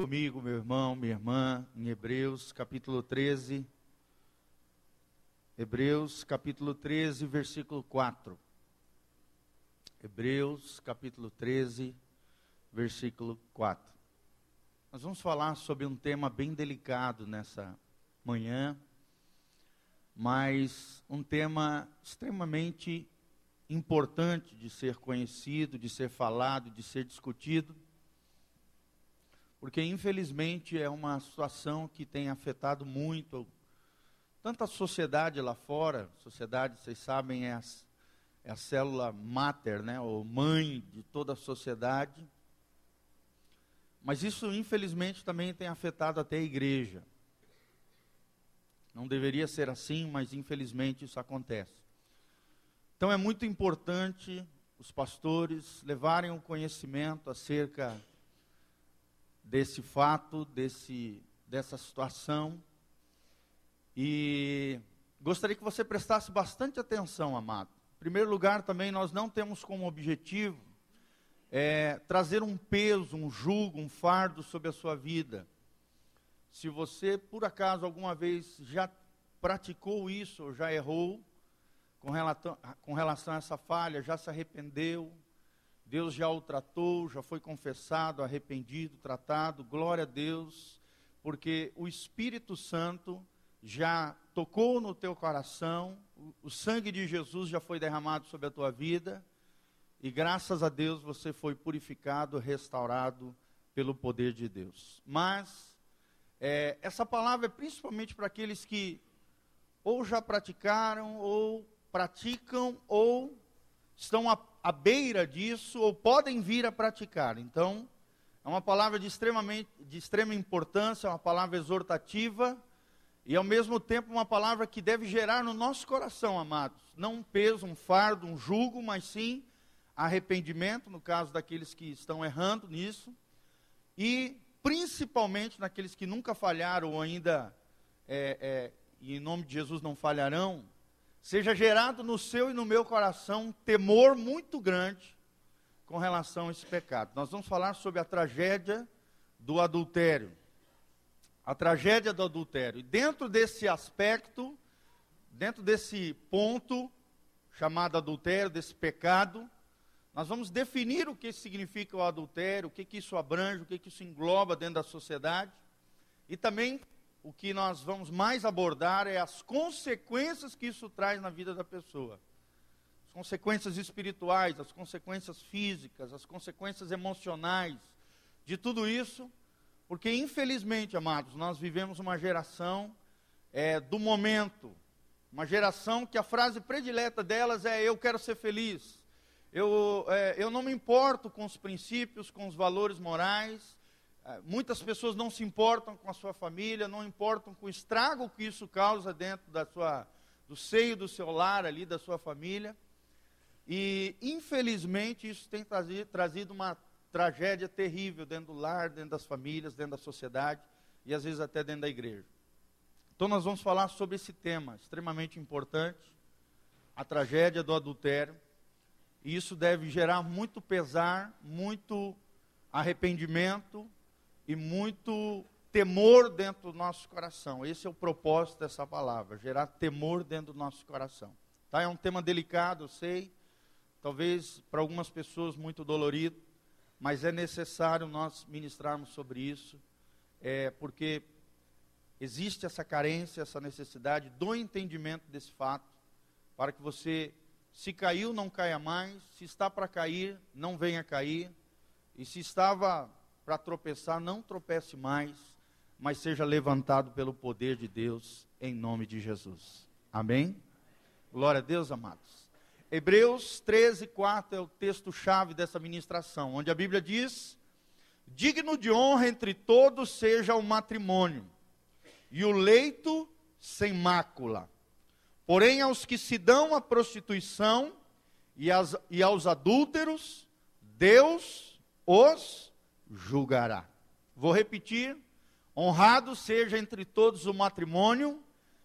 comigo, meu irmão, minha irmã, em Hebreus capítulo 13. Hebreus capítulo 13, versículo 4. Hebreus capítulo 13, versículo 4. Nós vamos falar sobre um tema bem delicado nessa manhã, mas um tema extremamente importante de ser conhecido, de ser falado, de ser discutido porque infelizmente é uma situação que tem afetado muito tanto a sociedade lá fora, sociedade, vocês sabem, é a, é a célula mater, né, ou mãe de toda a sociedade. Mas isso, infelizmente, também tem afetado até a igreja. Não deveria ser assim, mas infelizmente isso acontece. Então é muito importante os pastores levarem o conhecimento acerca desse fato, desse, dessa situação. E gostaria que você prestasse bastante atenção, amado. Em primeiro lugar, também nós não temos como objetivo é, trazer um peso, um jugo, um fardo sobre a sua vida. Se você, por acaso, alguma vez já praticou isso, ou já errou com relação, com relação a essa falha, já se arrependeu, Deus já o tratou, já foi confessado, arrependido, tratado, glória a Deus, porque o Espírito Santo já tocou no teu coração, o sangue de Jesus já foi derramado sobre a tua vida, e graças a Deus você foi purificado, restaurado pelo poder de Deus. Mas, é, essa palavra é principalmente para aqueles que ou já praticaram, ou praticam, ou estão à, beira disso ou podem vir a praticar. Então, é uma palavra de, extremamente, de extrema importância, é uma palavra exortativa e, ao mesmo tempo, uma palavra que deve gerar no nosso coração, amados, não um peso, um fardo, um jugo, mas sim arrependimento, no caso daqueles que estão errando nisso, e principalmente naqueles que nunca falharam ou ainda, é, é, e em nome de Jesus não falharão, seja gerado no seu e no meu coração um temor muito grande com relação a esse pecado. Nós vamos falar sobre a tragédia do adultério. A tragédia do adultério. E dentro desse aspecto, dentro desse ponto chamado adultério, desse pecado, nós vamos definir o que significa o adultério, o que, que isso abrange, o que, que isso engloba dentro da sociedade. E também o que nós vamos mais abordar é as consequências que isso traz na vida da pessoa. As consequências espirituais, as consequências físicas, as consequências emocionais de tudo isso, porque infelizmente, amados, nós vivemos uma geração é, do momento, uma geração que a frase predileta delas é: Eu quero ser feliz, eu, é, eu não me importo com os princípios, com os valores morais, muitas pessoas não se importam com a sua família, não importam com o estrago que isso causa dentro da sua, do seio do seu lar ali, da sua família. E, infelizmente, isso tem trazido, trazido uma tragédia terrível dentro do lar, dentro das famílias, dentro da sociedade e às vezes até dentro da igreja. Então, nós vamos falar sobre esse tema extremamente importante, a tragédia do adultério. E isso deve gerar muito pesar, muito arrependimento, e muito temor dentro do nosso coração. Esse é o propósito dessa palavra, gerar temor dentro do nosso coração. Tá? É um tema delicado, eu sei, talvez para algumas pessoas muito dolorido, mas é necessário nós ministrarmos sobre isso, é, porque existe essa carência, essa necessidade do entendimento desse fato, para que você, se caiu, não caia mais, se está para cair, não venha cair, e se estava para tropeçar, não tropece mais, mas seja levantado pelo poder de Deus, em nome de Jesus. Amém? Glória a Deus, amados. Hebreus 13, 4 é o texto-chave dessa ministração, onde a Bíblia diz: Digno de honra entre todos seja o matrimônio, e o leito sem mácula. Porém, aos que se dão à prostituição e, as, e aos adúlteros, Deus os julgará. Vou repetir: honrado seja entre todos o matrimônio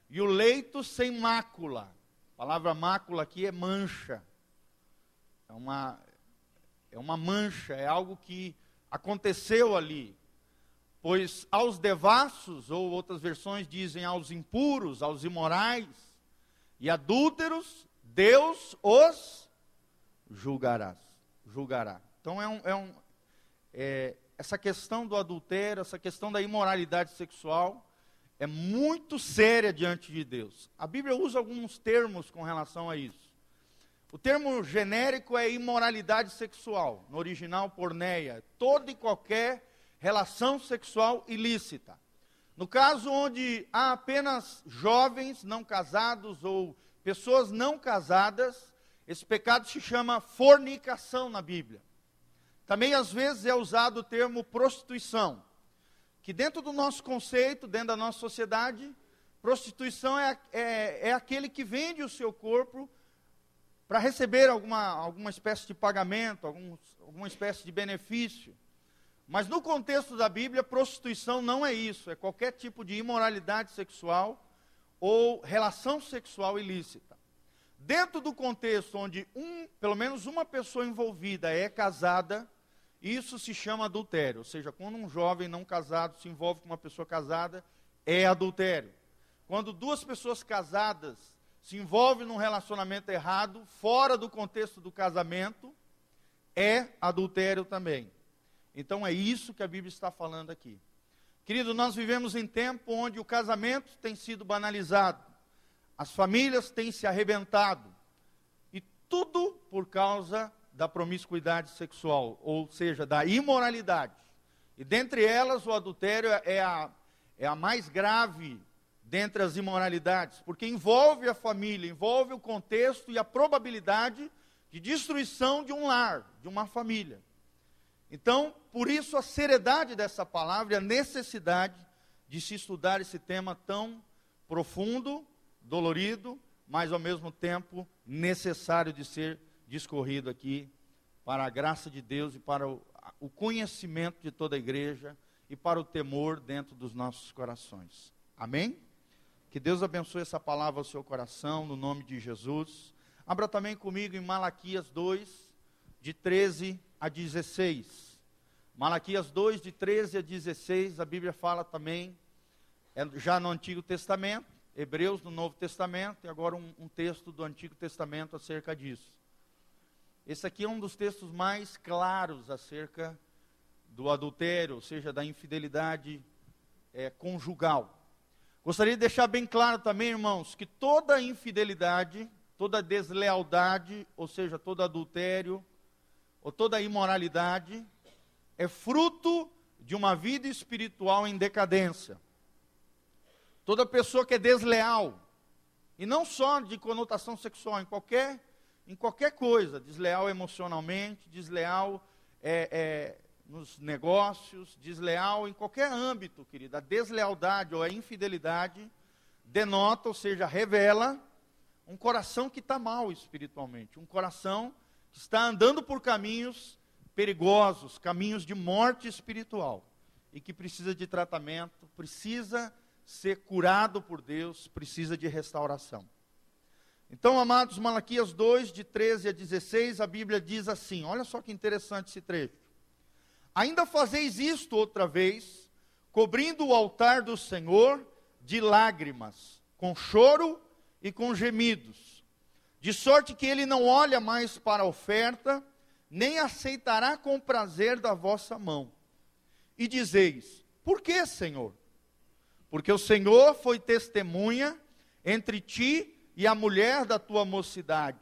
e o leito sem mácula. A palavra mácula aqui é mancha. É uma, é uma mancha, é algo que aconteceu ali. Pois aos devassos, ou outras versões dizem aos impuros, aos imorais e adúlteros, Deus os julgará. julgará. Então é um, é um é, essa questão do adultério, essa questão da imoralidade sexual é muito séria diante de Deus. A Bíblia usa alguns termos com relação a isso. O termo genérico é imoralidade sexual, no original porneia, toda e qualquer relação sexual ilícita. No caso onde há apenas jovens não casados ou pessoas não casadas, esse pecado se chama fornicação na Bíblia. Também às vezes é usado o termo prostituição, que dentro do nosso conceito, dentro da nossa sociedade, prostituição é, é, é aquele que vende o seu corpo para receber alguma, alguma espécie de pagamento, algum, alguma espécie de benefício. Mas no contexto da Bíblia, prostituição não é isso, é qualquer tipo de imoralidade sexual ou relação sexual ilícita. Dentro do contexto onde um, pelo menos uma pessoa envolvida é casada, isso se chama adultério, ou seja, quando um jovem não casado se envolve com uma pessoa casada, é adultério. Quando duas pessoas casadas se envolvem num relacionamento errado, fora do contexto do casamento, é adultério também. Então é isso que a Bíblia está falando aqui. Querido, nós vivemos em tempo onde o casamento tem sido banalizado, as famílias têm se arrebentado, e tudo por causa da promiscuidade sexual, ou seja, da imoralidade. E dentre elas, o adultério é a, é a mais grave dentre as imoralidades, porque envolve a família, envolve o contexto e a probabilidade de destruição de um lar, de uma família. Então, por isso a seriedade dessa palavra e a necessidade de se estudar esse tema tão profundo, dolorido, mas ao mesmo tempo necessário de ser discorrido aqui para a graça de Deus e para o, conhecimento de toda a igreja e para o temor dentro dos nossos corações. Amém? Que Deus abençoe essa palavra ao seu coração, no nome de Jesus. Abra também comigo em Malaquias 2, de 13 a 16. Malaquias 2, de 13 a 16, a Bíblia fala também, é já no Antigo Testamento, Hebreus no Novo Testamento, e agora um, um texto do Antigo Testamento acerca disso. Esse aqui é um dos textos mais claros acerca do adultério, ou seja, da infidelidade é, conjugal. Gostaria de deixar bem claro também, irmãos, que toda infidelidade, toda deslealdade, ou seja, todo adultério, ou toda imoralidade, é fruto de uma vida espiritual em decadência. Toda pessoa que é desleal, e não só de conotação sexual, em qualquer em qualquer coisa, desleal emocionalmente, desleal é, é, nos negócios, desleal em qualquer âmbito, querida. A deslealdade ou a infidelidade denota, ou seja, revela um coração que está mal espiritualmente, um coração que está andando por caminhos perigosos, caminhos de morte espiritual e que precisa de tratamento, precisa ser curado por Deus, precisa de restauração. Então, amados, Malaquias 2, de 13 a 16, a Bíblia diz assim: olha só que interessante esse trecho. Ainda fazeis isto outra vez, cobrindo o altar do Senhor de lágrimas, com choro e com gemidos, de sorte que ele não olha mais para a oferta, nem aceitará com prazer da vossa mão. E dizeis: Por que, Senhor? Porque o Senhor foi testemunha entre ti e a mulher da tua mocidade,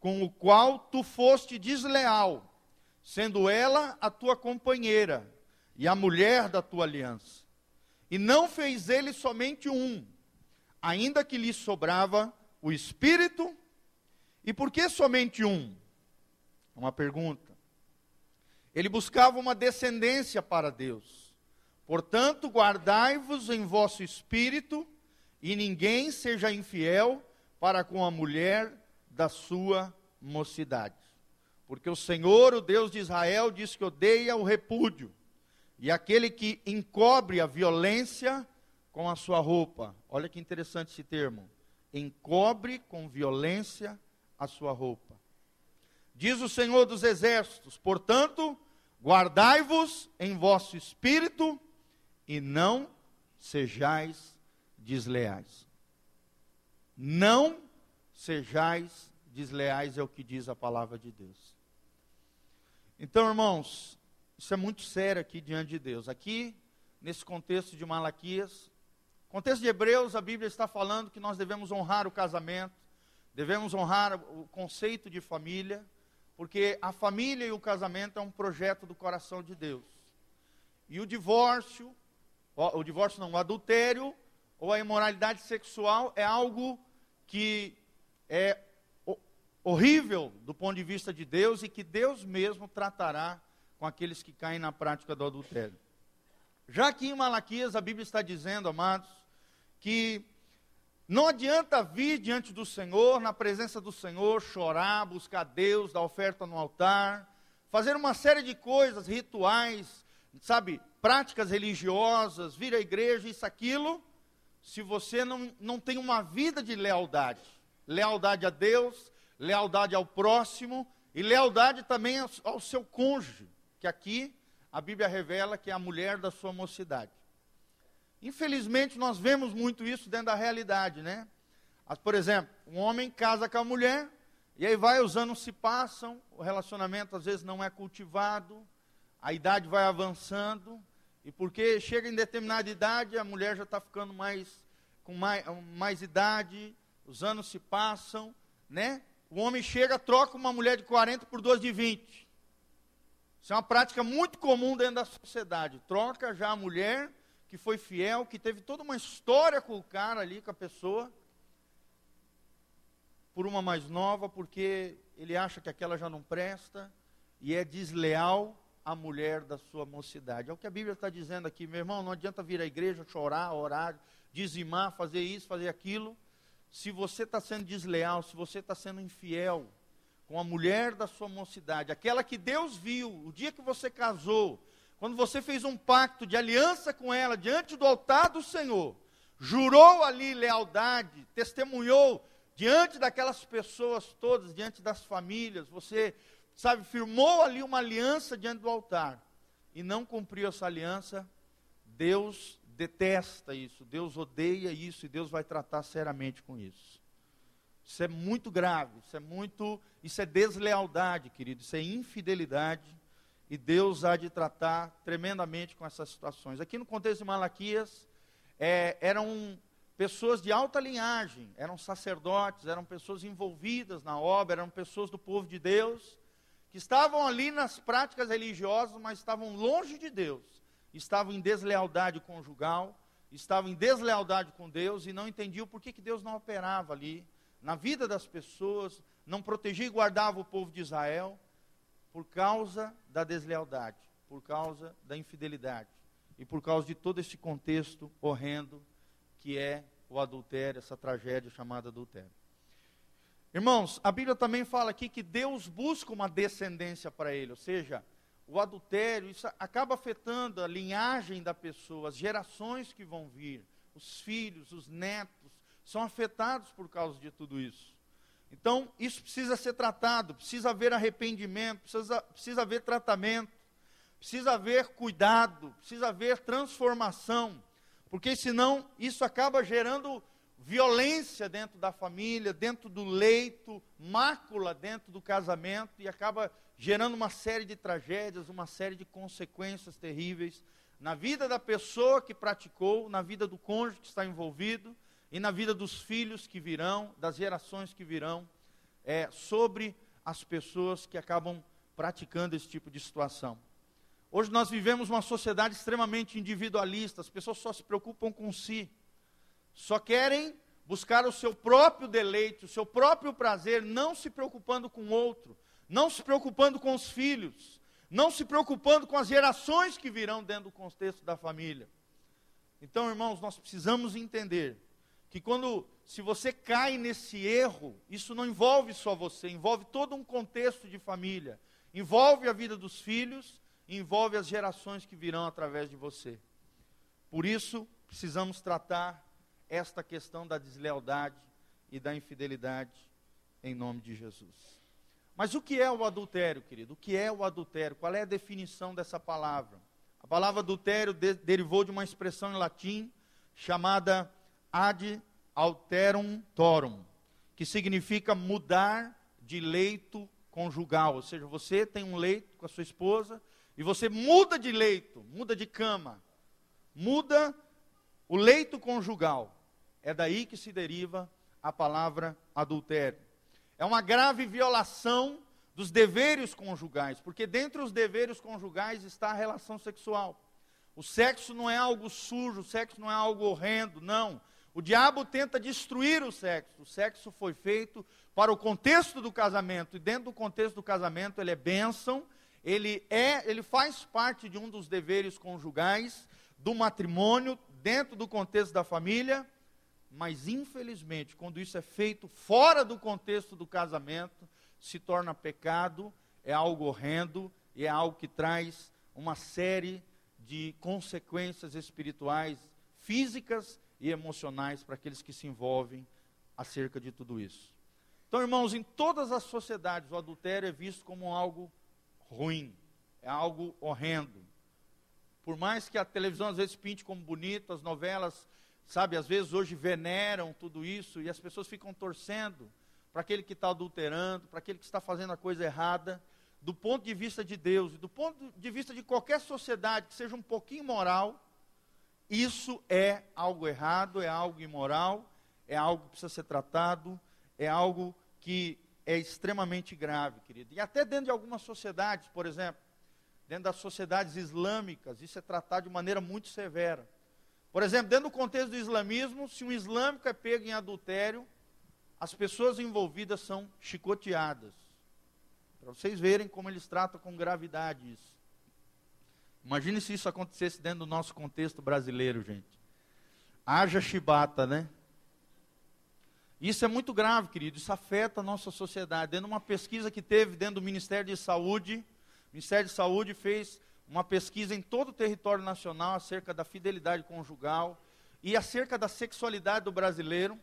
com o qual tu foste desleal, sendo ela a tua companheira e a mulher da tua aliança. E não fez ele somente um, ainda que lhe sobrava o espírito. E por que somente um? Uma pergunta. Ele buscava uma descendência para Deus. Portanto, guardai-vos em vosso espírito, e ninguém seja infiel para com a mulher da sua mocidade. Porque o Senhor, o Deus de Israel, diz que odeia o repúdio, e aquele que encobre a violência com a sua roupa. Olha que interessante esse termo. Encobre com violência a sua roupa. Diz o Senhor dos Exércitos: portanto, guardai-vos em vosso espírito, e não sejais desleais. Não sejais desleais é o que diz a palavra de Deus. Então, irmãos, isso é muito sério aqui diante de Deus. Aqui, nesse contexto de Malaquias, contexto de Hebreus, a Bíblia está falando que nós devemos honrar o casamento, devemos honrar o conceito de família, porque a família e o casamento é um projeto do coração de Deus. E o divórcio, o, divórcio não, o adultério ou a imoralidade sexual é algo que é horrível do ponto de vista de Deus e que Deus mesmo tratará com aqueles que caem na prática do adultério. Já que em Malaquias a Bíblia está dizendo, amados, que não adianta vir diante do Senhor, na presença do Senhor, chorar, buscar Deus, dar oferta no altar, fazer uma série de coisas, rituais, sabe, práticas religiosas, vir à igreja, isso, aquilo, se você não, não tem uma vida de lealdade. Lealdade a Deus, lealdade ao próximo e lealdade também ao, seu cônjuge, que aqui a Bíblia revela que é a mulher da sua mocidade. Infelizmente, nós vemos muito isso dentro da realidade, né? Por exemplo, um homem casa com a mulher, e aí vai, os anos se passam, o relacionamento às vezes não é cultivado, a idade vai avançando, e porque chega em determinada idade, a mulher já está ficando mais, com mais, mais idade, os anos se passam, né? O homem chega, troca uma mulher de 40 por duas de 20. Isso é uma prática muito comum dentro da sociedade. Troca já a mulher que foi fiel, que teve toda uma história com o cara ali, com a pessoa, por uma mais nova, porque ele acha que aquela já não presta e é desleal à mulher da sua mocidade. É o que a Bíblia está dizendo aqui, meu irmão. Não adianta vir à igreja, chorar, orar, dizimar, fazer isso, fazer aquilo se você está sendo desleal, se você está sendo infiel com a mulher da sua mocidade, aquela que Deus viu, o dia que você casou, quando você fez um pacto de aliança com ela diante do altar do Senhor, jurou ali lealdade, testemunhou diante daquelas pessoas todas, diante das famílias, você, sabe, firmou ali uma aliança diante do altar e não cumpriu essa aliança, Deus detesta isso, Deus odeia isso e Deus vai tratar seriamente com isso. Isso é muito grave, isso é muito, isso é deslealdade, querido, isso é infidelidade e Deus há de tratar tremendamente com essas situações. Aqui no contexto de Malaquias, é, eram pessoas de alta linhagem, eram sacerdotes, eram pessoas envolvidas na obra, eram pessoas do povo de Deus, que estavam ali nas práticas religiosas, mas estavam longe de Deus estavam em deslealdade conjugal, estavam em deslealdade com Deus e não entendiam por que, que Deus não operava ali na vida das pessoas, não protegia e guardava o povo de Israel por causa da deslealdade, por causa da infidelidade e por causa de todo esse contexto horrendo que é o adultério, essa tragédia chamada adultério. Irmãos, a Bíblia também fala aqui que Deus busca uma descendência para ele, ou seja, o adultério, isso acaba afetando a linhagem da pessoa, as gerações que vão vir, os filhos, os netos, são afetados por causa de tudo isso. Então, isso precisa ser tratado, precisa haver arrependimento, precisa, precisa haver tratamento, precisa haver cuidado, precisa haver transformação, porque senão isso acaba gerando violência dentro da família, dentro do leito, mácula dentro do casamento e acaba gerando uma série de tragédias, uma série de consequências terríveis na vida da pessoa que praticou, na vida do cônjuge que está envolvido e na vida dos filhos que virão, das gerações que virão, é, sobre as pessoas que acabam praticando esse tipo de situação. Hoje nós vivemos uma sociedade extremamente individualista, as pessoas só se preocupam com si, só querem buscar o seu próprio deleite, o seu próprio prazer, não se preocupando com o outro, não se preocupando com os filhos, não se preocupando com as gerações que virão dentro do contexto da família. Então, irmãos, nós precisamos entender que quando, se você cai nesse erro, isso não envolve só você, envolve todo um contexto de família, envolve a vida dos filhos, envolve as gerações que virão através de você. Por isso, precisamos tratar esta questão da deslealdade e da infidelidade em nome de Jesus. Mas o que é o adultério, querido? O que é o adultério? Qual é a definição dessa palavra? A palavra adultério de, derivou de uma expressão em latim chamada ad alterum torum, que significa mudar de leito conjugal. Ou seja, você tem um leito com a sua esposa e você muda de leito, muda de cama, muda o leito conjugal. É daí que se deriva a palavra adultério. É uma grave violação dos deveres conjugais, porque dentre os deveres conjugais está a relação sexual. O sexo não é algo sujo, o sexo não é algo horrendo, não. O diabo tenta destruir o sexo. O sexo foi feito para o contexto do casamento, e dentro do contexto do casamento ele é bênção, ele é, ele faz parte de um dos deveres conjugais do matrimônio, dentro do contexto da família, mas infelizmente, quando isso é feito fora do contexto do casamento, se torna pecado, é algo horrendo e é algo que traz uma série de consequências espirituais, físicas e emocionais para aqueles que se envolvem acerca de tudo isso. Então, irmãos, em todas as sociedades, o adultério é visto como algo ruim, é algo horrendo. Por mais que a televisão às vezes pinte como bonito, as novelas, sabe, às vezes hoje veneram tudo isso e as pessoas ficam torcendo para aquele que está adulterando, para aquele que está fazendo a coisa errada, do ponto de vista de Deus e do ponto de vista de qualquer sociedade que seja um pouquinho moral, isso é algo errado, é algo imoral, é algo que precisa ser tratado, é algo que é extremamente grave, querido. E até dentro de algumas sociedades, por exemplo, dentro das sociedades islâmicas, isso é tratado de maneira muito severa. Por exemplo, dentro do contexto do islamismo, se um islâmico é pego em adultério, as pessoas envolvidas são chicoteadas. Para vocês verem como eles tratam com gravidade isso. Imagine se isso acontecesse dentro do nosso contexto brasileiro, gente. Haja chibata, né? Isso é muito grave, querido. Isso afeta a nossa sociedade. Dentro de uma pesquisa que teve dentro do Ministério de Saúde, o Ministério de Saúde fez uma pesquisa em todo o território nacional acerca da fidelidade conjugal e acerca da sexualidade do brasileiro.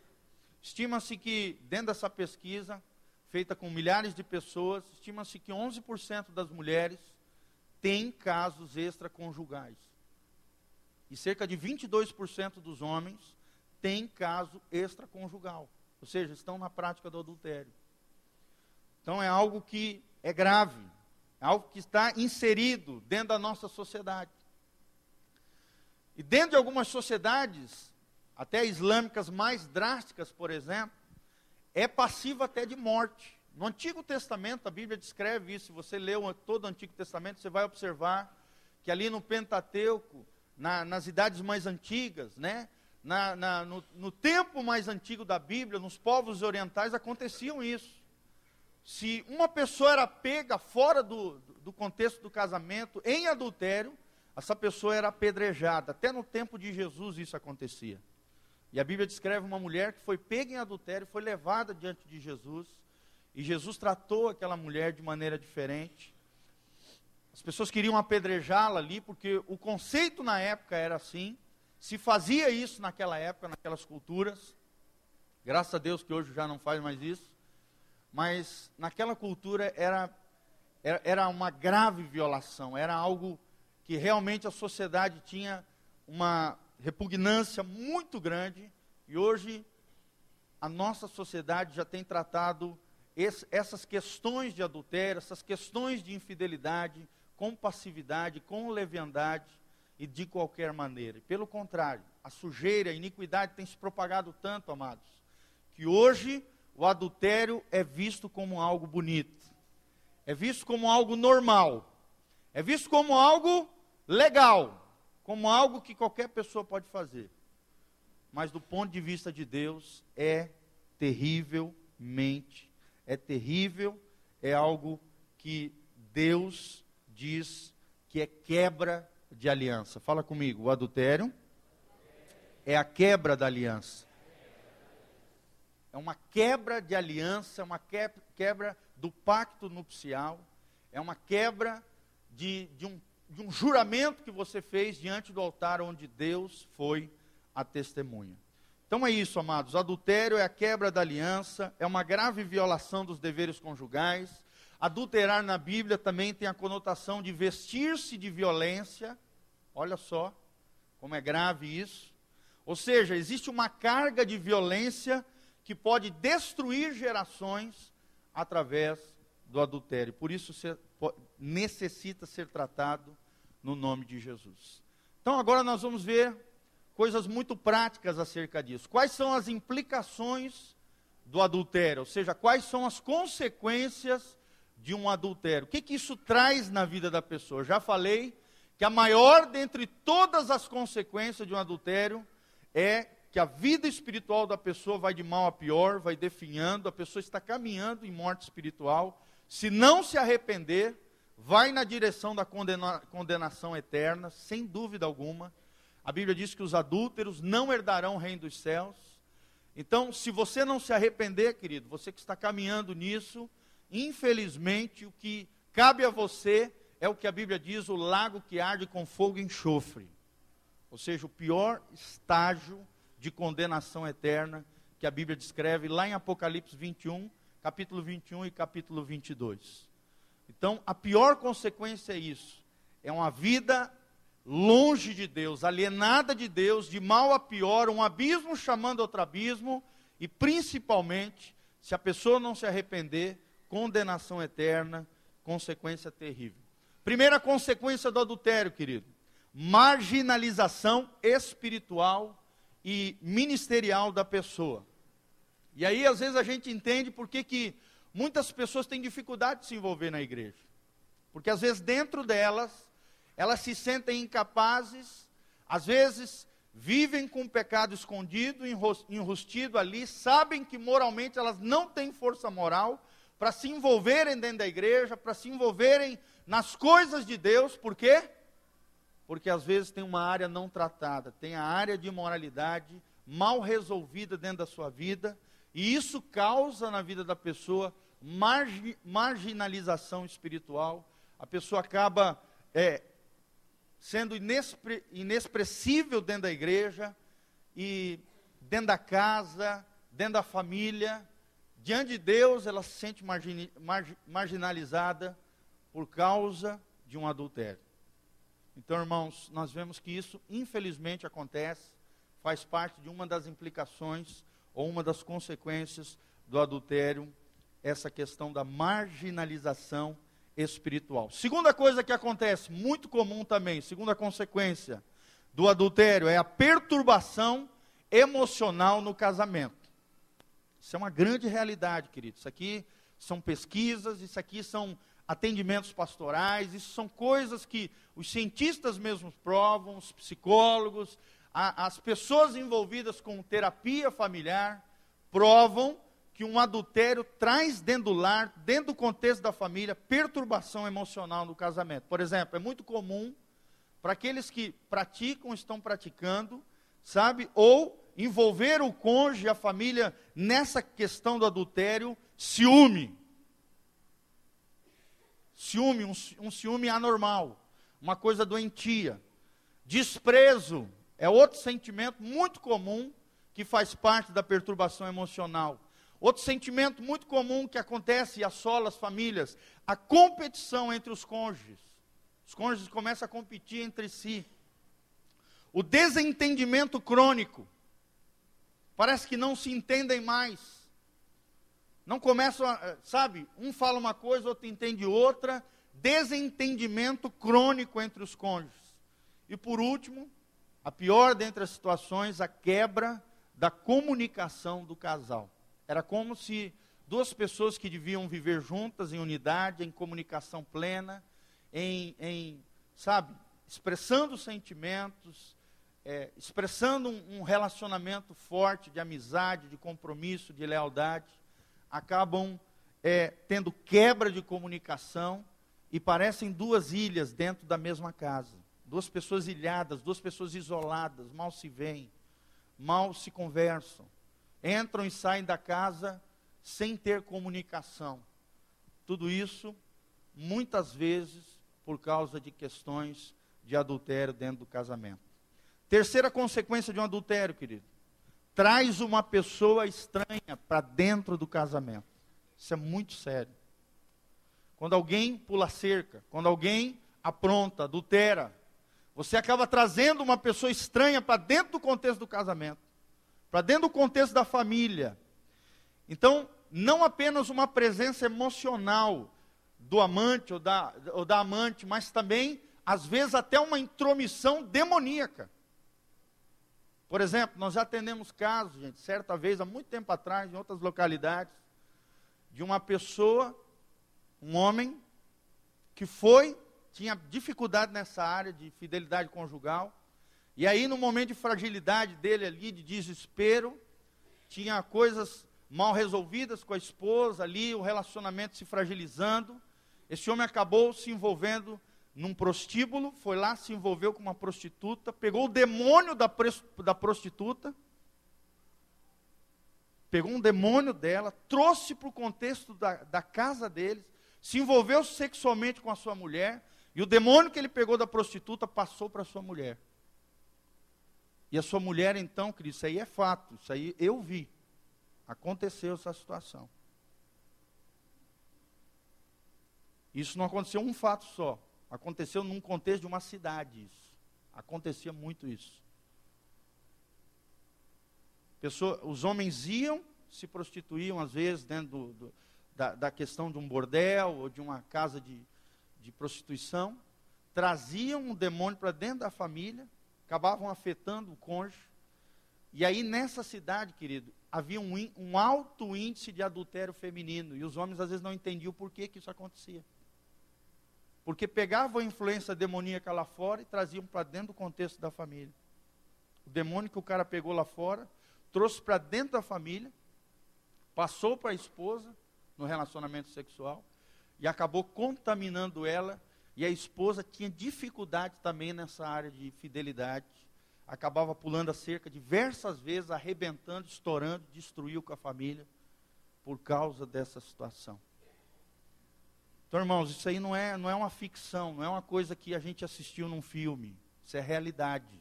Estima-se que, dentro dessa pesquisa, feita com milhares de pessoas, estima-se que 11% das mulheres têm casos extraconjugais. E cerca de 22% dos homens têm caso extraconjugal. Ou seja, estão na prática do adultério. Então é algo que é grave, algo que está inserido dentro da nossa sociedade. E dentro de algumas sociedades, até islâmicas mais drásticas, por exemplo, é passivo até de morte. No Antigo Testamento, a Bíblia descreve isso. Se você leu todo o Antigo Testamento, você vai observar que ali no Pentateuco, na, nas idades mais antigas, né, na, na, no, no tempo mais antigo da Bíblia, nos povos orientais, aconteciam isso. Se uma pessoa era pega fora do, do contexto do casamento, em adultério, essa pessoa era apedrejada. Até no tempo de Jesus isso acontecia. E a Bíblia descreve uma mulher que foi pega em adultério, foi levada diante de Jesus, e Jesus tratou aquela mulher de maneira diferente. As pessoas queriam apedrejá-la ali, porque o conceito na época era assim. Se fazia isso naquela época, naquelas culturas. Graças a Deus que hoje já não faz mais isso. Mas naquela cultura era, era, uma grave violação, era algo que realmente a sociedade tinha uma, repugnância muito grande e hoje a nossa sociedade já tem tratado esse, essas questões de adultério, essas questões de infidelidade com passividade, com leviandade e de qualquer maneira. Pelo contrário, a sujeira, a iniquidade tem se propagado tanto, amados, que hoje o adultério é visto como algo bonito, é visto como algo normal, é visto como algo legal como algo que qualquer pessoa pode fazer. Mas do ponto de vista de Deus, é terrivelmente, é terrível, é algo que Deus diz que é quebra de aliança. Fala comigo, o adultério é a quebra da aliança. É uma quebra de aliança, é uma quebra do pacto nupcial, é uma quebra de, de um de um juramento que você fez diante do altar onde Deus foi a testemunha. Então é isso, amados. Adultério é a quebra da aliança, é uma grave violação dos deveres conjugais. Adulterar na Bíblia também tem a conotação de vestir-se de violência, Olha só como é grave isso. Ou seja, existe uma carga de violência que pode destruir gerações através do adultério. Por isso ser, necessita ser tratado no nome de Jesus. Então agora nós vamos ver coisas muito práticas acerca disso. Quais são as implicações do adultério? Ou seja, quais são as consequências de um adultério? O que, que isso traz na vida da pessoa? Já falei que a maior dentre todas as consequências de um adultério é que a vida espiritual da pessoa vai de mal a pior, vai definhando, a pessoa está caminhando em morte espiritual. Se não se arrepender, vai na direção da condena condenação eterna, sem dúvida alguma. A Bíblia diz que os adúlteros não herdarão o reino dos céus. Então, se você não se arrepender, querido, você que está caminhando nisso, infelizmente, o que cabe a você é o que a Bíblia diz: o lago que arde com fogo e enxofre. Ou seja, o pior estágio de condenação eterna que a Bíblia descreve lá em Apocalipse 21, capítulo 21 e capítulo 22. Então, a pior consequência é isso: é uma vida longe de Deus, alienada de Deus, de mal a pior, um abismo chamando outro abismo, e principalmente, se a pessoa não se arrepender, condenação eterna, consequência terrível. Primeira consequência do adultério, querido: marginalização espiritual e ministerial da pessoa. E aí, às vezes, a gente entende por que, que muitas pessoas têm dificuldade de se envolver na igreja. Porque, às vezes, dentro delas, elas se sentem incapazes, às vezes vivem com o pecado escondido, enrustido ali, sabem que moralmente elas não têm força moral para se envolverem dentro da igreja, para se envolverem nas coisas de Deus, por quê? Porque às vezes tem uma área não tratada, tem a área de moralidade mal resolvida dentro da sua vida, e isso causa na vida da pessoa margi marginalização espiritual, a pessoa acaba é, sendo inexpre, inexpressível dentro da igreja e dentro da casa, dentro da família. Diante de Deus, ela se sente margin, marginalizada por causa de um adultério. Então, irmãos, nós vemos que isso, infelizmente, acontece, faz parte de uma das implicações ou uma das consequências do adultério, essa questão da marginalização espiritual. Segunda coisa que acontece, muito comum também, segunda consequência do adultério, é a perturbação emocional no casamento. Isso é uma grande realidade, queridos. Isso aqui são pesquisas, isso aqui são atendimentos pastorais, isso são coisas que os cientistas mesmos provam, os psicólogos, a, as pessoas envolvidas com terapia familiar provam que um adultério traz dentro do lar, dentro do contexto da família, perturbação emocional no casamento. Por exemplo, é muito comum para aqueles que praticam, estão praticando, sabe, ou envolver o cônjuge, a família, nessa questão do adultério, ciúme. Ciúme, um, um ciúme anormal, uma coisa doentia. Desprezo é outro sentimento muito comum que faz parte da perturbação emocional. Outro sentimento muito comum que acontece e assola as famílias, a competição entre os cônjuges. Os cônjuges começam a competir entre si. O desentendimento crônico. Parece que não se entendem mais. Não começam a, sabe, um fala uma coisa, outro entende outra. Desentendimento crônico entre os cônjuges. E por último, a pior dentre as situações, a quebra da comunicação do casal. Era como se duas pessoas que deviam viver juntas em unidade, em comunicação plena, em, em sabe, expressando sentimentos, é, expressando um, um relacionamento forte de amizade, de compromisso, de lealdade, acabam é, tendo quebra de comunicação e parecem duas ilhas dentro da mesma casa. Duas pessoas ilhadas, duas pessoas isoladas, mal se veem, mal se conversam entram e saem da casa sem ter comunicação. Tudo isso, muitas vezes, por causa de questões de adultério dentro do casamento. Terceira consequência de um adultério, querido: traz uma pessoa estranha para dentro do casamento. Isso é muito sério. Quando alguém pula cerca, quando alguém apronta, adultera, Você acaba trazendo uma pessoa estranha para dentro do contexto do casamento, para dentro do contexto da família. Então, não apenas uma presença emocional do amante ou da, ou da amante, mas também, às vezes, até uma intromissão demoníaca. Por exemplo, nós já atendemos casos, gente, certa vez, há muito tempo atrás, em outras localidades, de uma pessoa, um homem, que foi, tinha dificuldade nessa área de fidelidade conjugal, e aí, no momento de fragilidade dele ali, de desespero, tinha coisas mal resolvidas com a esposa ali, o relacionamento se fragilizando. Esse homem acabou se envolvendo num prostíbulo, foi lá, se envolveu com uma prostituta, pegou o demônio da, da prostituta, pegou um demônio dela, trouxe para o contexto da, da casa deles, se envolveu sexualmente com a sua mulher, e o demônio que ele pegou da prostituta passou para a sua mulher. E a sua mulher, então, querido, isso aí é fato, isso aí eu vi. Aconteceu essa situação. Isso não aconteceu um fato só. Aconteceu num contexto de uma cidade isso. Acontecia muito isso. Pessoa, os homens iam, se prostituíam às vezes dentro do, do, da, da, questão de um bordel ou de uma casa de, de prostituição, traziam um demônio para dentro da família, acabavam afetando o cônjuge. E aí nessa cidade, querido, havia um, um alto índice de adultério feminino. E os homens às vezes não entendiam por que, que isso acontecia. Porque pegavam a influência demoníaca lá fora e traziam para dentro do contexto da família. O demônio que o cara pegou lá fora, trouxe para dentro da família, passou para a esposa no relacionamento sexual e acabou contaminando ela. E a esposa tinha dificuldade também nessa área de fidelidade. Acabava pulando a cerca diversas vezes, arrebentando, estourando, destruiu com a família por causa dessa situação. Então, irmãos, isso aí não é, não é uma ficção, não é uma coisa que a gente assistiu num filme. Isso é realidade.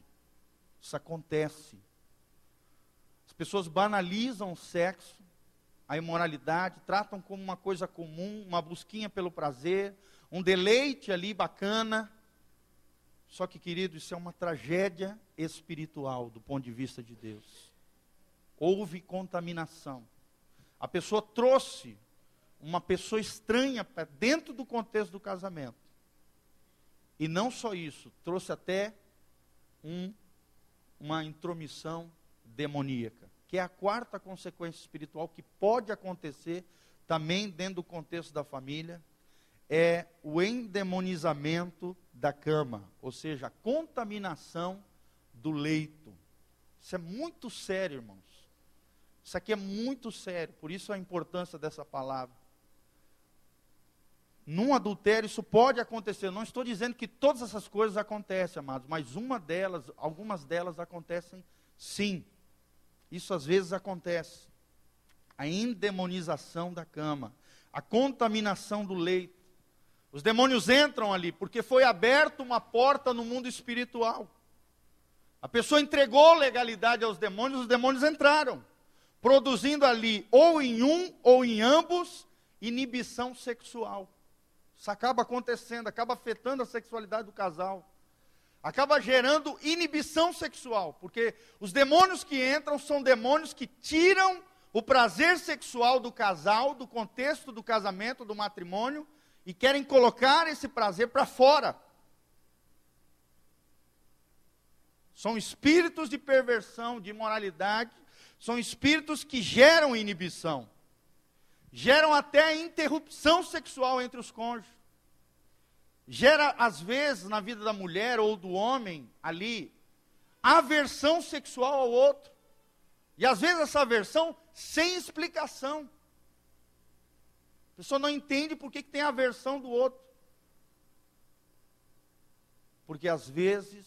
Isso acontece. As pessoas banalizam o sexo, a imoralidade, tratam como uma coisa comum, uma busquinha pelo prazer, um deleite ali bacana. Só que, querido, isso é uma tragédia espiritual do ponto de vista de Deus. Houve contaminação. A pessoa trouxe uma pessoa estranha para dentro do contexto do casamento. E não só isso, trouxe até um, uma intromissão demoníaca, que é a quarta consequência espiritual que pode acontecer também dentro do contexto da família, é o endemonizamento da cama, ou seja, a contaminação do leito. Isso é muito sério, irmãos. Isso aqui é muito sério, por isso a importância dessa palavra num adultério isso pode acontecer. não estou dizendo que todas essas coisas acontecem, amados, mas uma delas, algumas delas acontecem sim. Isso às vezes acontece. A endemonização da cama, a contaminação do leito. Os demônios entram ali porque foi aberta uma porta no mundo espiritual. A pessoa entregou legalidade aos demônios, os demônios entraram, produzindo ali, ou em um ou em ambos, inibição sexual. Isso acaba acontecendo, acaba afetando a sexualidade do casal. Acaba gerando inibição sexual, porque os demônios que entram são demônios que tiram o prazer sexual do casal, do contexto do casamento, do matrimônio, e querem colocar esse prazer para fora. São espíritos de perversão, de imoralidade, são espíritos que geram inibição geram até interrupção sexual entre os cônjuges. Gera, às vezes, na vida da mulher ou do homem ali, aversão sexual ao outro. E às vezes essa aversão sem explicação. A pessoa não entende por que, que tem aversão do outro. Porque às vezes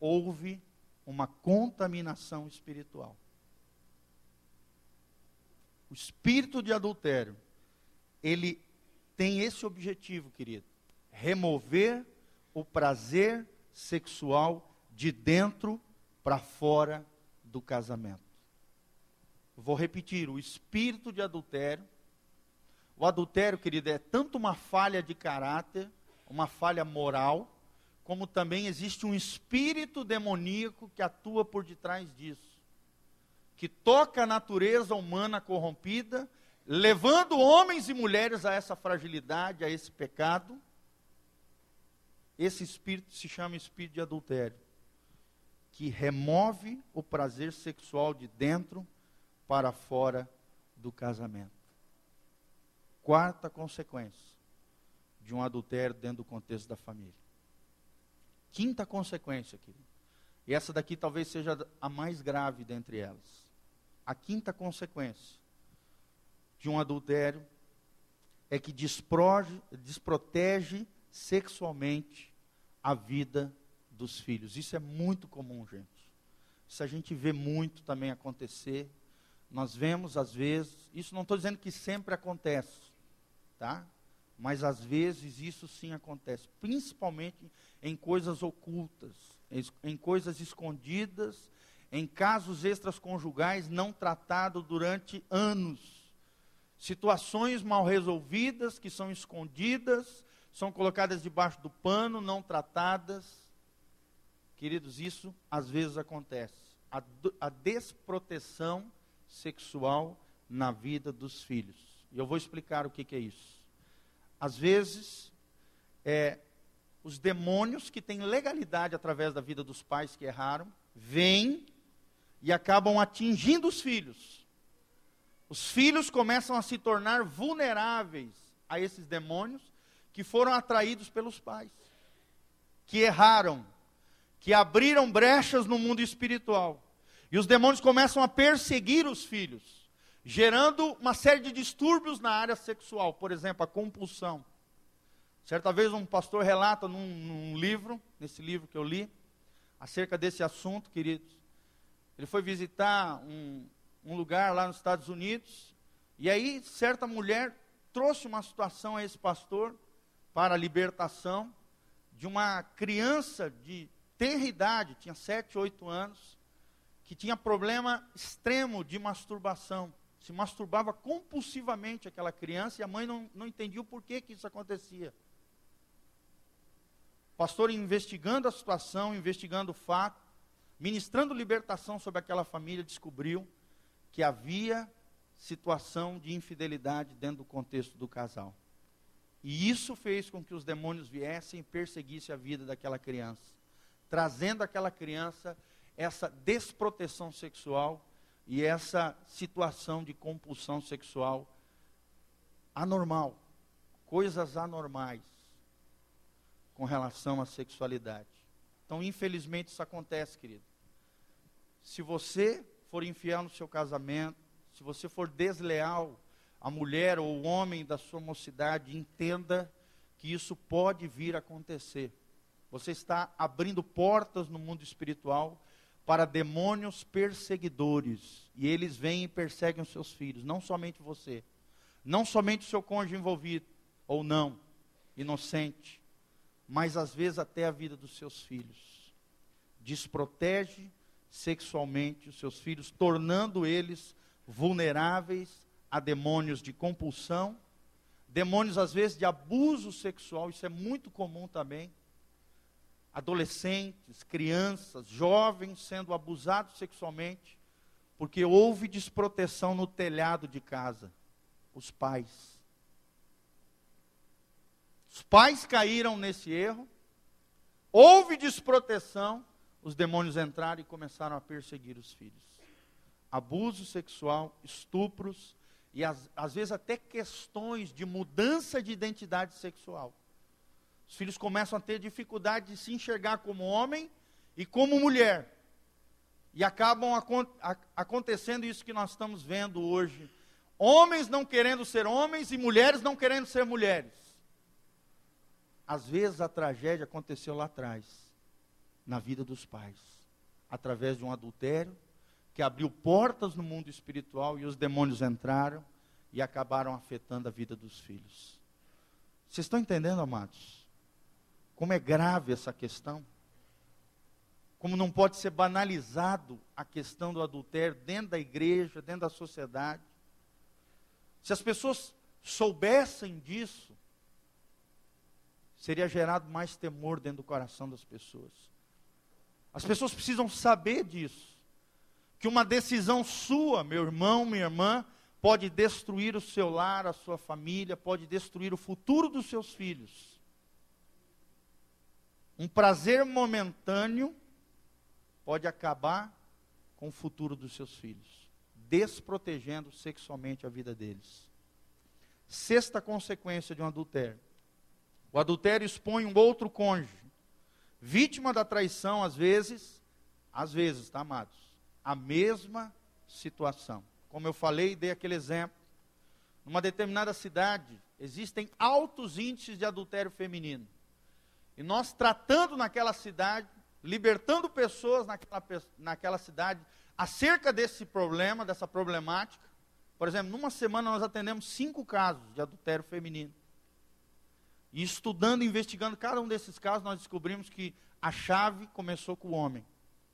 houve uma contaminação espiritual. O espírito de adultério, ele tem esse objetivo, querido: remover o prazer sexual de dentro para fora do casamento. Vou repetir: o espírito de adultério. O adultério, querido, é tanto uma falha de caráter, uma falha moral, como também existe um espírito demoníaco que atua por detrás disso, que toca a natureza humana corrompida, levando homens e mulheres a essa fragilidade, a esse pecado. Esse espírito se chama espírito de adultério, que remove o prazer sexual de dentro para fora do casamento. Quarta consequência de um adultério dentro do contexto da família. Quinta consequência, querido. E essa daqui talvez seja a mais grave dentre elas. A quinta consequência de um adultério é que desproge, desprotege sexualmente a vida dos filhos. Isso é muito comum, gente. Isso a gente vê muito também acontecer. Nós vemos às vezes, isso não estou dizendo que sempre acontece, tá? Mas às vezes isso sim acontece, principalmente em coisas ocultas, em coisas escondidas, em casos extraconjugais não tratados durante anos. Situações mal resolvidas que são escondidas, são colocadas debaixo do pano, não tratadas. Queridos, isso às vezes acontece. A, a desproteção sexual na vida dos filhos. E eu vou explicar o que, que é isso. Às vezes, é, os demônios que têm legalidade através da vida dos pais que erraram, vêm e acabam atingindo os filhos. Os filhos começam a se tornar vulneráveis a esses demônios que foram atraídos pelos pais, que erraram, que abriram brechas no mundo espiritual. E os demônios começam a perseguir os filhos gerando uma série de distúrbios na área sexual, por exemplo, a compulsão. Certa vez um pastor relata num, num, livro, nesse livro que eu li, acerca desse assunto, queridos. Ele foi visitar um, um lugar lá nos Estados Unidos, e aí certa mulher trouxe uma situação a esse pastor para a libertação de uma criança de tenra idade, tinha 7, 8 anos, que tinha problema extremo de masturbação se masturbava compulsivamente aquela criança e a mãe não, não entendia o porquê que isso acontecia. O pastor investigando a situação, investigando o fato, ministrando libertação sobre aquela família, descobriu que havia situação de infidelidade dentro do contexto do casal. E isso fez com que os demônios viessem e perseguissem a vida daquela criança, trazendo àquela criança essa desproteção sexual e essa situação de compulsão sexual anormal, coisas anormais com relação à sexualidade. Então, infelizmente, isso acontece, querido. Se você for infiel no seu casamento, se você for desleal à mulher ou ao homem da sua mocidade, entenda que isso pode vir a acontecer. Você está abrindo portas no mundo espiritual para demônios perseguidores. E eles vêm e perseguem os seus filhos, não somente você, não somente o seu cônjuge envolvido, ou não, inocente, mas às vezes até a vida dos seus filhos. Desprotege sexualmente os seus filhos, tornando eles vulneráveis a demônios de compulsão, demônios às vezes de abuso sexual, isso é muito comum também adolescentes, crianças, jovens sendo abusados sexualmente, porque houve desproteção no telhado de casa. Os pais. Os pais caíram nesse erro, houve desproteção, os demônios entraram e começaram a perseguir os filhos. Abuso sexual, estupros e às, às vezes até questões de mudança de identidade sexual. Os filhos começam a ter dificuldade de se enxergar como homem e como mulher. E acabam acontecendo isso que nós estamos vendo hoje. Homens não querendo ser homens e mulheres não querendo ser mulheres. Às vezes a tragédia aconteceu lá atrás, na vida dos pais, através de um adultério que abriu portas no mundo espiritual e os demônios entraram e acabaram afetando a vida dos filhos. Vocês estão entendendo, amados? Como é grave essa questão. Como não pode ser banalizado a questão do adultério dentro da igreja, dentro da sociedade. Se as pessoas soubessem disso, seria gerado mais temor dentro do coração das pessoas. As pessoas precisam saber disso. Que uma decisão sua, meu irmão, minha irmã, pode destruir o seu lar, a sua família, pode destruir o futuro dos seus filhos. Um prazer momentâneo pode acabar com o futuro dos seus filhos, desprotegendo sexualmente a vida deles. Sexta consequência de um adultério o adultério expõe um outro cônjuge, vítima da traição, às vezes, às vezes, tá, amados? A mesma situação. Como eu falei, dei aquele exemplo. Numa determinada cidade, existem altos índices de adultério feminino. E nós tratando naquela cidade, libertando pessoas naquela, naquela cidade acerca desse problema, dessa problemática. Por exemplo, numa semana nós atendemos cinco casos de adultério feminino. E estudando, investigando cada um desses casos, nós descobrimos que a chave começou com o homem.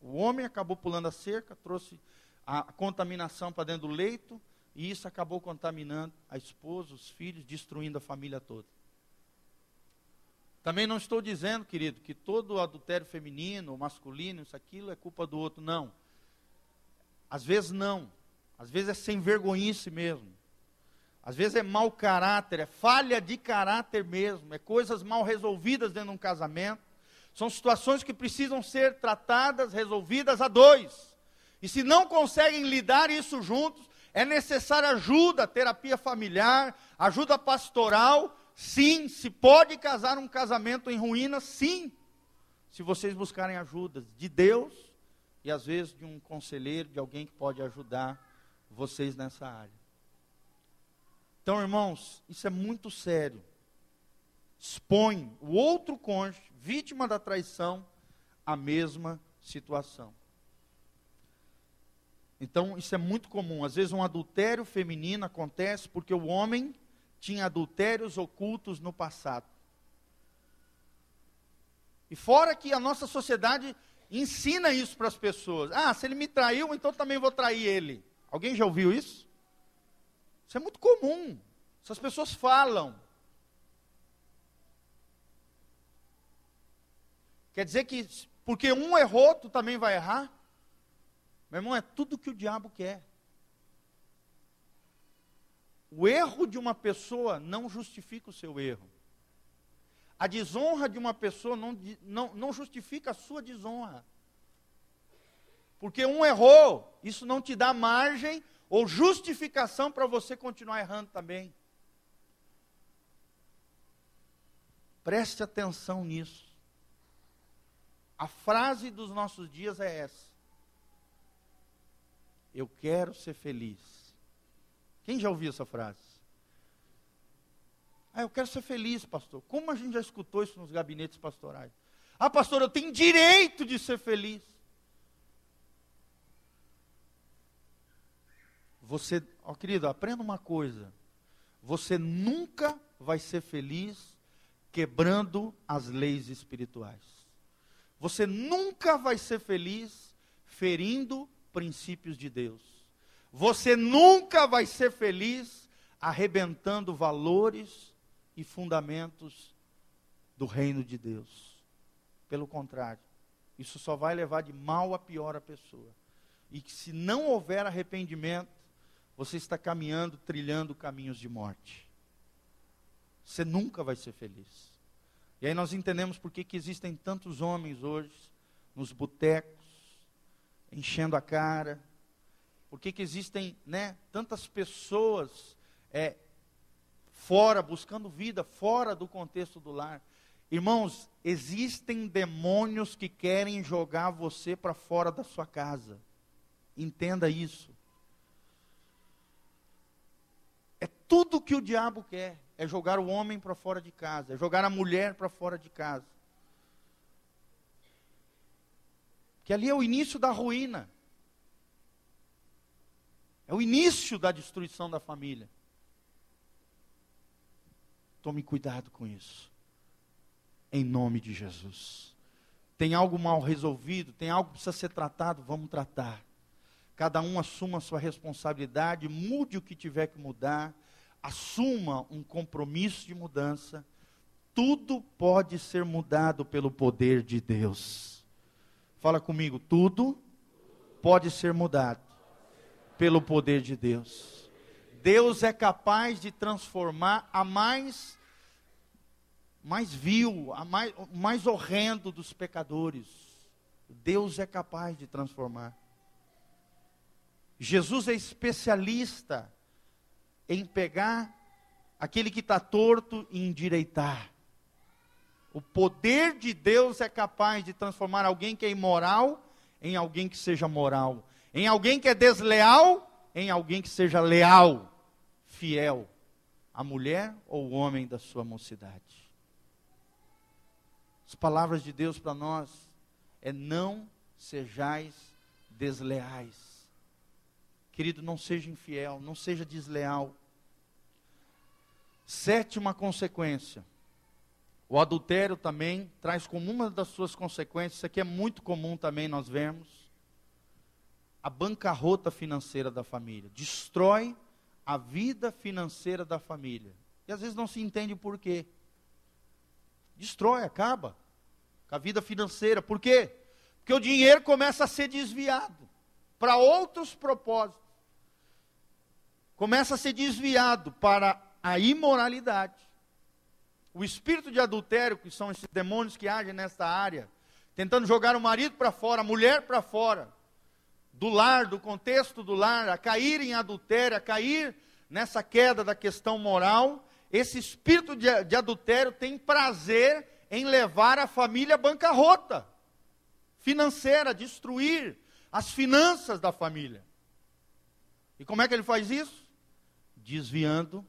O homem acabou pulando a cerca, trouxe a contaminação para dentro do leito, e isso acabou contaminando a esposa, os filhos, destruindo a família toda. Também não estou dizendo, querido, que todo adultério feminino, masculino, isso aquilo é culpa do outro, não. Às vezes não. Às vezes é sem vergonhice mesmo. Às vezes é mau caráter, é falha de caráter mesmo, é coisas mal resolvidas dentro de um casamento. São situações que precisam ser tratadas, resolvidas a dois. E se não conseguem lidar isso juntos, é necessária ajuda, terapia familiar, ajuda pastoral. Sim, se pode casar um casamento em ruínas, sim. Se vocês buscarem ajuda de Deus e às vezes de um conselheiro, de alguém que pode ajudar vocês nessa área. Então, irmãos, isso é muito sério. Expõe o outro cônjuge, vítima da traição, à mesma situação. Então, isso é muito comum. Às vezes, um adultério feminino acontece porque o homem tinha adultérios ocultos no passado. E fora que a nossa sociedade ensina isso para as pessoas. Ah, se ele me traiu, então também vou trair ele. Alguém já ouviu isso? Isso é muito comum. Essas pessoas falam. Quer dizer que porque um errou, tu também vai errar? Meu irmão, é tudo que o diabo quer. O erro de uma pessoa não justifica o seu erro. A desonra de uma pessoa não, não, não justifica a sua desonra. Porque um errou, isso não te dá margem ou justificação para você continuar errando também. Preste atenção nisso. A frase dos nossos dias é essa: Eu quero ser feliz. Quem já ouviu essa frase? Ah, eu quero ser feliz, pastor. Como a gente já escutou isso nos gabinetes pastorais? Ah, pastor, eu tenho direito de ser feliz. Você, ó querido, aprenda uma coisa. Você nunca vai ser feliz quebrando as leis espirituais. Você nunca vai ser feliz ferindo princípios de Deus. Você nunca vai ser feliz arrebentando valores e fundamentos do reino de Deus. Pelo contrário, isso só vai levar de mal a pior a pessoa. E que se não houver arrependimento, você está caminhando, trilhando caminhos de morte. Você nunca vai ser feliz. E aí nós entendemos por que, que existem tantos homens hoje nos botecos, enchendo a cara. Por que, que existem né, tantas pessoas é, fora, buscando vida, fora do contexto do lar. Irmãos, existem demônios que querem jogar você para fora da sua casa. Entenda isso. É tudo que o diabo quer. É jogar o homem para fora de casa. É jogar a mulher para fora de casa. Que ali é o início da ruína. É o início da destruição da família. Tome cuidado com isso. Em nome de Jesus. Tem algo mal resolvido, tem algo que precisa ser tratado, vamos tratar. Cada um assuma a sua responsabilidade, mude o que tiver que mudar, assuma um compromisso de mudança, tudo pode ser mudado pelo poder de Deus. Fala comigo, tudo pode ser mudado pelo poder de Deus. Deus é capaz de transformar a mais mais vil, a mais, mais horrendo dos pecadores. Deus é capaz de transformar. Jesus é especialista em pegar aquele que está torto e endireitar. O poder de Deus é capaz de transformar alguém que é imoral em alguém que seja moral, em alguém que é desleal em alguém que seja leal, fiel, a mulher ou o homem da sua mocidade. As palavras de Deus para nós é não sejais desleais. Querido, não seja infiel, não seja desleal. Sétima consequência. O adultério também traz como uma das suas consequências, isso aqui é muito comum também nós vemos, a bancarrota financeira da família. Destrói a vida financeira da família. E às vezes não se entende o porquê. Destrói, acaba com a vida financeira. Por quê? Porque o dinheiro começa a ser desviado para outros propósitos. Começa a ser desviado para a imoralidade. O espírito de adultério, que são esses demônios que agem nesta área, tentando jogar o marido para fora, a mulher para fora, do lar, do contexto do lar, a cair em adultério, a cair nessa queda da questão moral, esse espírito de, de adultério tem prazer em levar a família à bancarrota financeira, destruir as finanças da família. E como é que ele faz isso? Desviando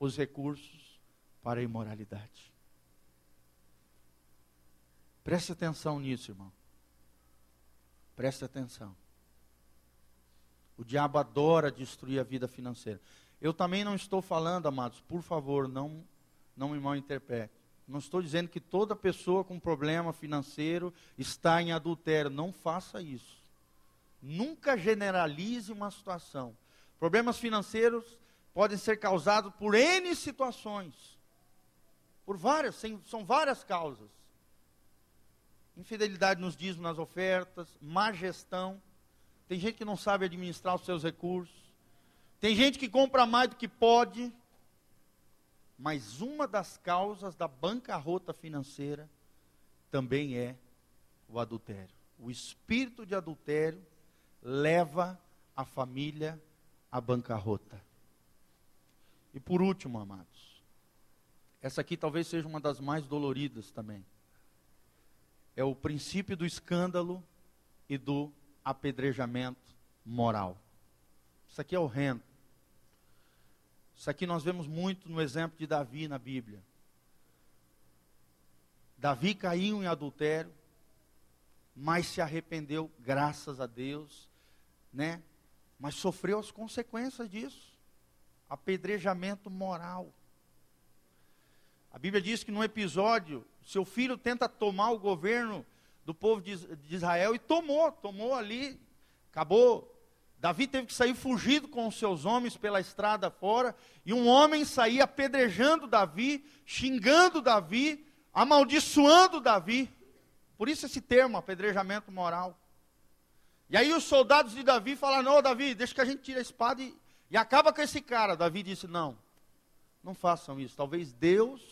os recursos para a imoralidade. Preste atenção nisso, irmão. Preste atenção. O diabo adora destruir a vida financeira. Eu também não estou falando, amados, por favor, não, não me mal interprete. Não estou dizendo que toda pessoa com problema financeiro está em adultério. Não faça isso. Nunca generalize uma situação. Problemas financeiros podem ser causados por N situações. Por várias, são várias causas. Infidelidade nos dízimos, nas ofertas, má gestão. Tem gente que não sabe administrar os seus recursos. Tem gente que compra mais do que pode. Mas uma das causas da bancarrota financeira também é o adultério. O espírito de adultério leva a família à bancarrota. E por último, amados, essa aqui talvez seja uma das mais doloridas também. É o princípio do escândalo e do apedrejamento moral. Isso aqui é horrendo. Isso aqui nós vemos muito no exemplo de Davi na Bíblia. Davi caiu em adultério, mas se arrependeu, graças a Deus, né? Mas sofreu as consequências disso. Apedrejamento moral. A Bíblia diz que num episódio, seu filho tenta tomar o governo do povo de Israel e tomou, tomou ali, acabou Davi teve que sair fugido com os seus homens pela estrada fora, e um homem saía apedrejando Davi, xingando Davi, amaldiçoando Davi. Por isso esse termo, apedrejamento moral. E aí os soldados de Davi falaram: Não, Davi, deixa que a gente tire a espada e, e acaba com esse cara. Davi disse: Não, não façam isso. Talvez Deus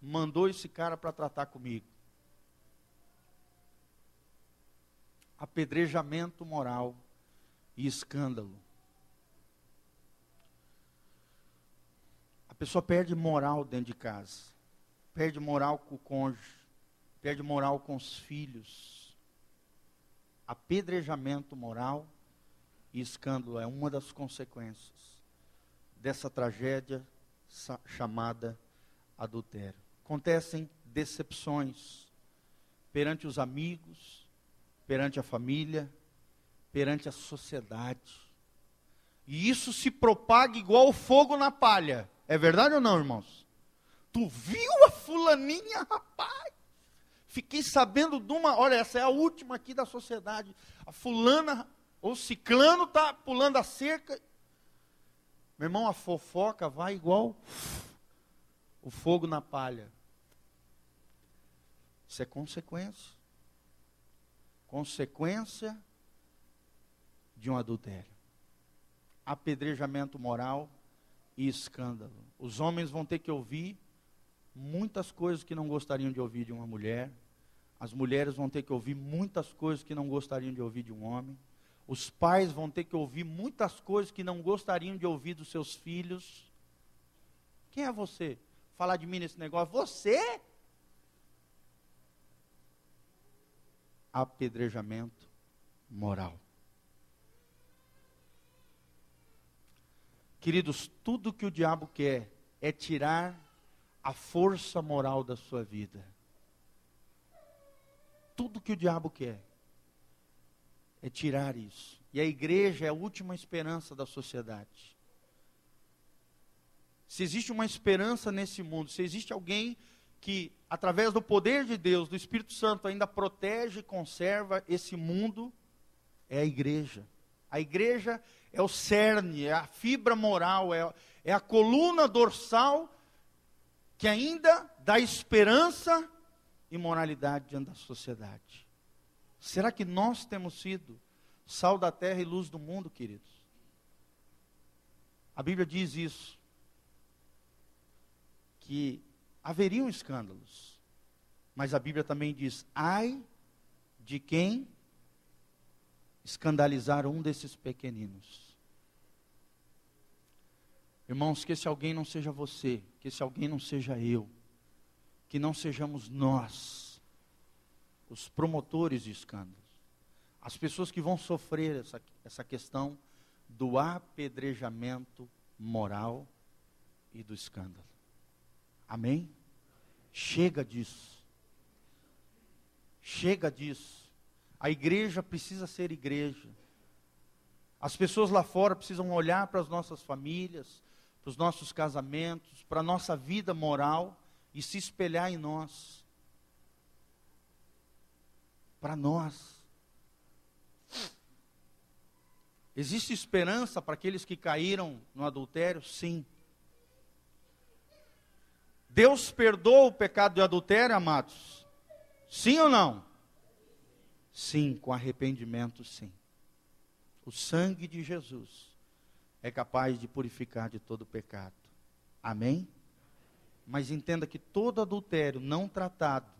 mandou esse cara para tratar comigo. Apedrejamento moral e escândalo. A pessoa perde moral dentro de casa, perde moral com o cônjuge, perde moral com os filhos. Apedrejamento moral e escândalo é uma das consequências dessa tragédia chamada adultério. Acontecem decepções perante os amigos, perante a família, perante a sociedade. E isso se propaga igual fogo na palha. É verdade ou não, irmãos? Tu viu a fulaninha, rapaz? Fiquei sabendo de uma, olha, essa é a última aqui da sociedade. A fulana, ou ciclano tá pulando a cerca. Meu irmão, a fofoca vai igual o fogo na palha. Isso é consequência. Consequência de um adultério. Apedrejamento moral e escândalo. Os homens vão ter que ouvir muitas coisas que não gostariam de ouvir de uma mulher. As mulheres vão ter que ouvir muitas coisas que não gostariam de ouvir de um homem. Os pais vão ter que ouvir muitas coisas que não gostariam de ouvir dos seus filhos. Quem é você? Falar de mim nesse negócio? Você? Apedrejamento moral. Queridos, tudo que o diabo quer é tirar a força moral da sua vida. Tudo que o diabo quer é tirar isso. E a igreja é a última esperança da sociedade. Se existe uma esperança nesse mundo, se existe alguém que, através do poder de Deus, do Espírito Santo, ainda protege e conserva esse mundo, é a igreja. A igreja é o cerne, é a fibra moral, é, é a coluna dorsal que ainda dá esperança e moralidade diante da sociedade. Será que nós temos sido sal da terra e luz do mundo, queridos? A Bíblia diz isso, que haveriam escândalos, mas a Bíblia também diz: ai de quem escandalizar um desses pequeninos. Irmãos, que esse alguém não seja você, que esse alguém não seja eu, que não sejamos nós, os promotores de escândalos, as pessoas que vão sofrer essa, essa questão do apedrejamento moral e do escândalo. Amém? Chega disso. Chega disso. A igreja precisa ser igreja. As pessoas lá fora precisam olhar para as nossas famílias, para os nossos casamentos, para a nossa vida moral e se espelhar em nós. Para nós. Existe esperança para aqueles que caíram no adultério? Sim. Deus perdoa o pecado de adultério, amados? Sim ou não? Sim, com arrependimento, sim. O sangue de Jesus é capaz de purificar de todo pecado. Amém? Mas entenda que todo adultério não tratado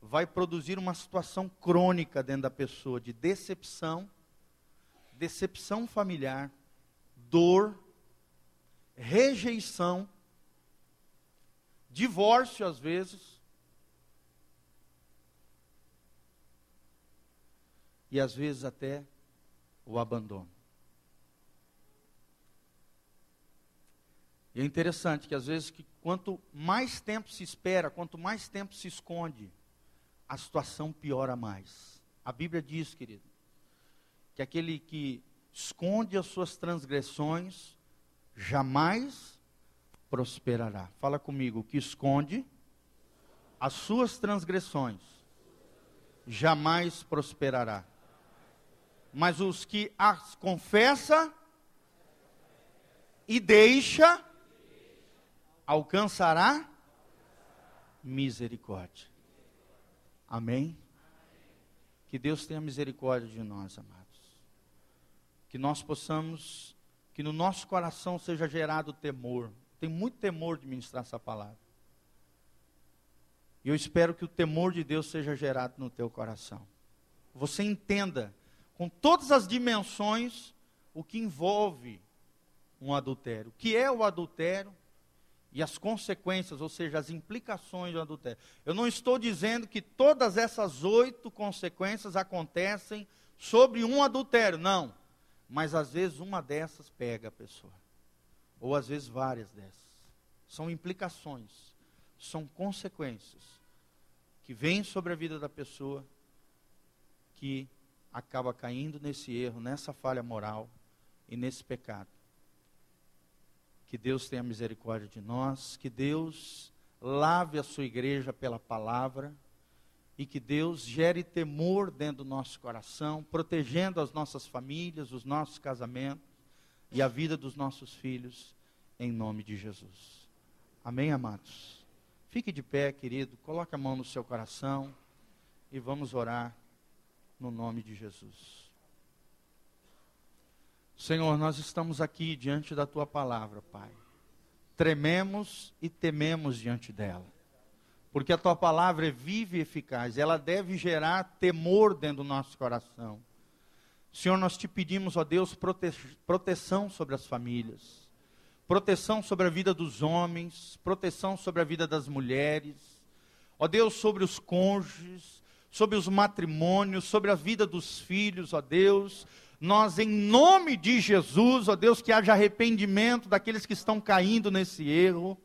vai produzir uma situação crônica dentro da pessoa de decepção, decepção familiar, dor, rejeição, divórcio às vezes. E às vezes até o abandono. E é interessante que às vezes que quanto mais tempo se espera, quanto mais tempo se esconde, a situação piora mais. A Bíblia diz, querido, que aquele que esconde as suas transgressões jamais prosperará. Fala comigo, que esconde as suas transgressões jamais prosperará. Mas os que as confessa e deixa alcançará misericórdia. Amém? Que Deus tenha misericórdia de nós, amados. Que nós possamos, que no nosso coração seja gerado temor. Tem muito temor de ministrar essa palavra. E eu espero que o temor de Deus seja gerado no teu coração. Você entenda com todas as dimensões o que envolve um adultério. O que é o adultério? E as consequências, ou seja, as implicações do adultério. Eu não estou dizendo que todas essas oito consequências acontecem sobre um adultério, não. Mas às vezes uma dessas pega a pessoa, ou às vezes várias dessas. São implicações, são consequências que vêm sobre a vida da pessoa que acaba caindo nesse erro, nessa falha moral e nesse pecado. Que Deus tenha misericórdia de nós, que Deus lave a sua igreja pela palavra e que Deus gere temor dentro do nosso coração, protegendo as nossas famílias, os nossos casamentos e a vida dos nossos filhos, em nome de Jesus. Amém, amados? Fique de pé, querido, coloque a mão no seu coração e vamos orar no nome de Jesus. Senhor, nós estamos aqui diante da tua palavra, Pai. Trememos e tememos diante dela. Porque a tua palavra é viva e eficaz, ela deve gerar temor dentro do nosso coração. Senhor, nós te pedimos, ó Deus, prote proteção sobre as famílias, proteção sobre a vida dos homens, proteção sobre a vida das mulheres, ó Deus, sobre os cônjuges, sobre os matrimônios, sobre a vida dos filhos, ó Deus. Nós, em nome de Jesus, ó Deus, que haja arrependimento daqueles que estão caindo nesse erro,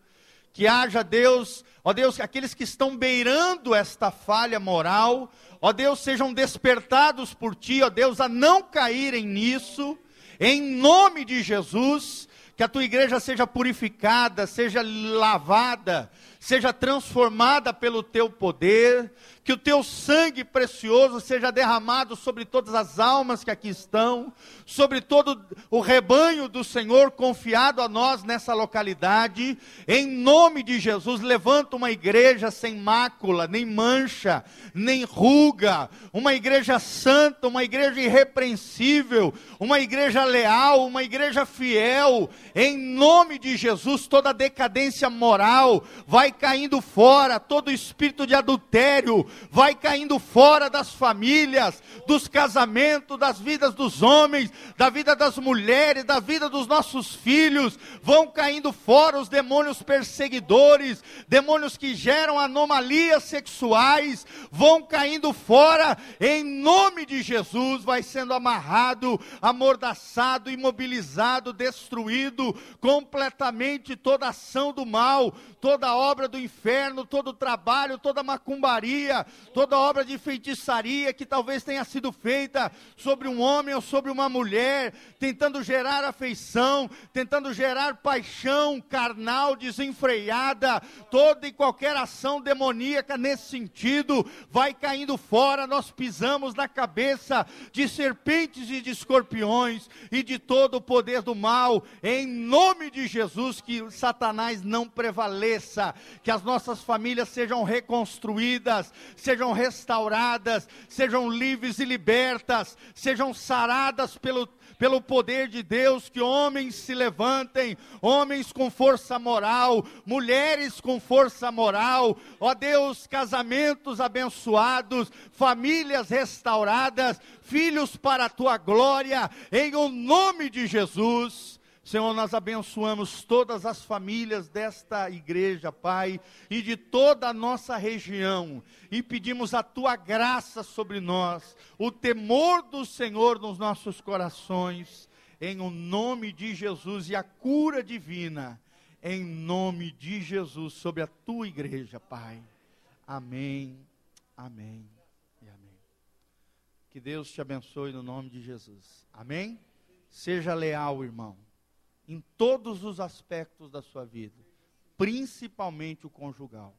que haja, Deus, ó Deus, que aqueles que estão beirando esta falha moral, ó Deus, sejam despertados por Ti, ó Deus, a não caírem nisso, em nome de Jesus, que a tua igreja seja purificada, seja lavada, seja transformada pelo teu poder, que o teu sangue precioso seja derramado sobre todas as almas que aqui estão, sobre todo o rebanho do Senhor confiado a nós nessa localidade. Em nome de Jesus, levanta uma igreja sem mácula, nem mancha, nem ruga, uma igreja santa, uma igreja irrepreensível, uma igreja leal, uma igreja fiel. Em nome de Jesus, toda decadência moral vai caindo fora, todo espírito de adultério vai caindo fora das famílias, dos casamentos, das vidas dos homens, da vida das mulheres, da vida dos nossos filhos, vão caindo fora os demônios perseguidores, demônios que geram anomalias sexuais, vão caindo fora, em nome de Jesus, vai sendo amarrado, amordaçado, imobilizado, destruído completamente toda ação do mal, toda obra do inferno, todo trabalho, toda macumbaria, toda obra de feitiçaria que talvez tenha sido feita sobre um homem ou sobre uma mulher, tentando gerar afeição, tentando gerar paixão carnal desenfreada, toda e qualquer ação demoníaca nesse sentido vai caindo fora. Nós pisamos na cabeça de serpentes e de escorpiões e de todo o poder do mal, em nome de Jesus, que Satanás não prevaleça que as nossas famílias sejam reconstruídas, sejam restauradas, sejam livres e libertas, sejam saradas pelo pelo poder de Deus, que homens se levantem, homens com força moral, mulheres com força moral, ó Deus, casamentos abençoados, famílias restauradas, filhos para a tua glória, em o nome de Jesus. Senhor, nós abençoamos todas as famílias desta igreja, Pai, e de toda a nossa região, e pedimos a tua graça sobre nós, o temor do Senhor nos nossos corações, em o nome de Jesus e a cura divina, em nome de Jesus, sobre a tua igreja, Pai. Amém, amém e amém. Que Deus te abençoe no nome de Jesus. Amém? Seja leal, irmão em todos os aspectos da sua vida, principalmente o conjugal.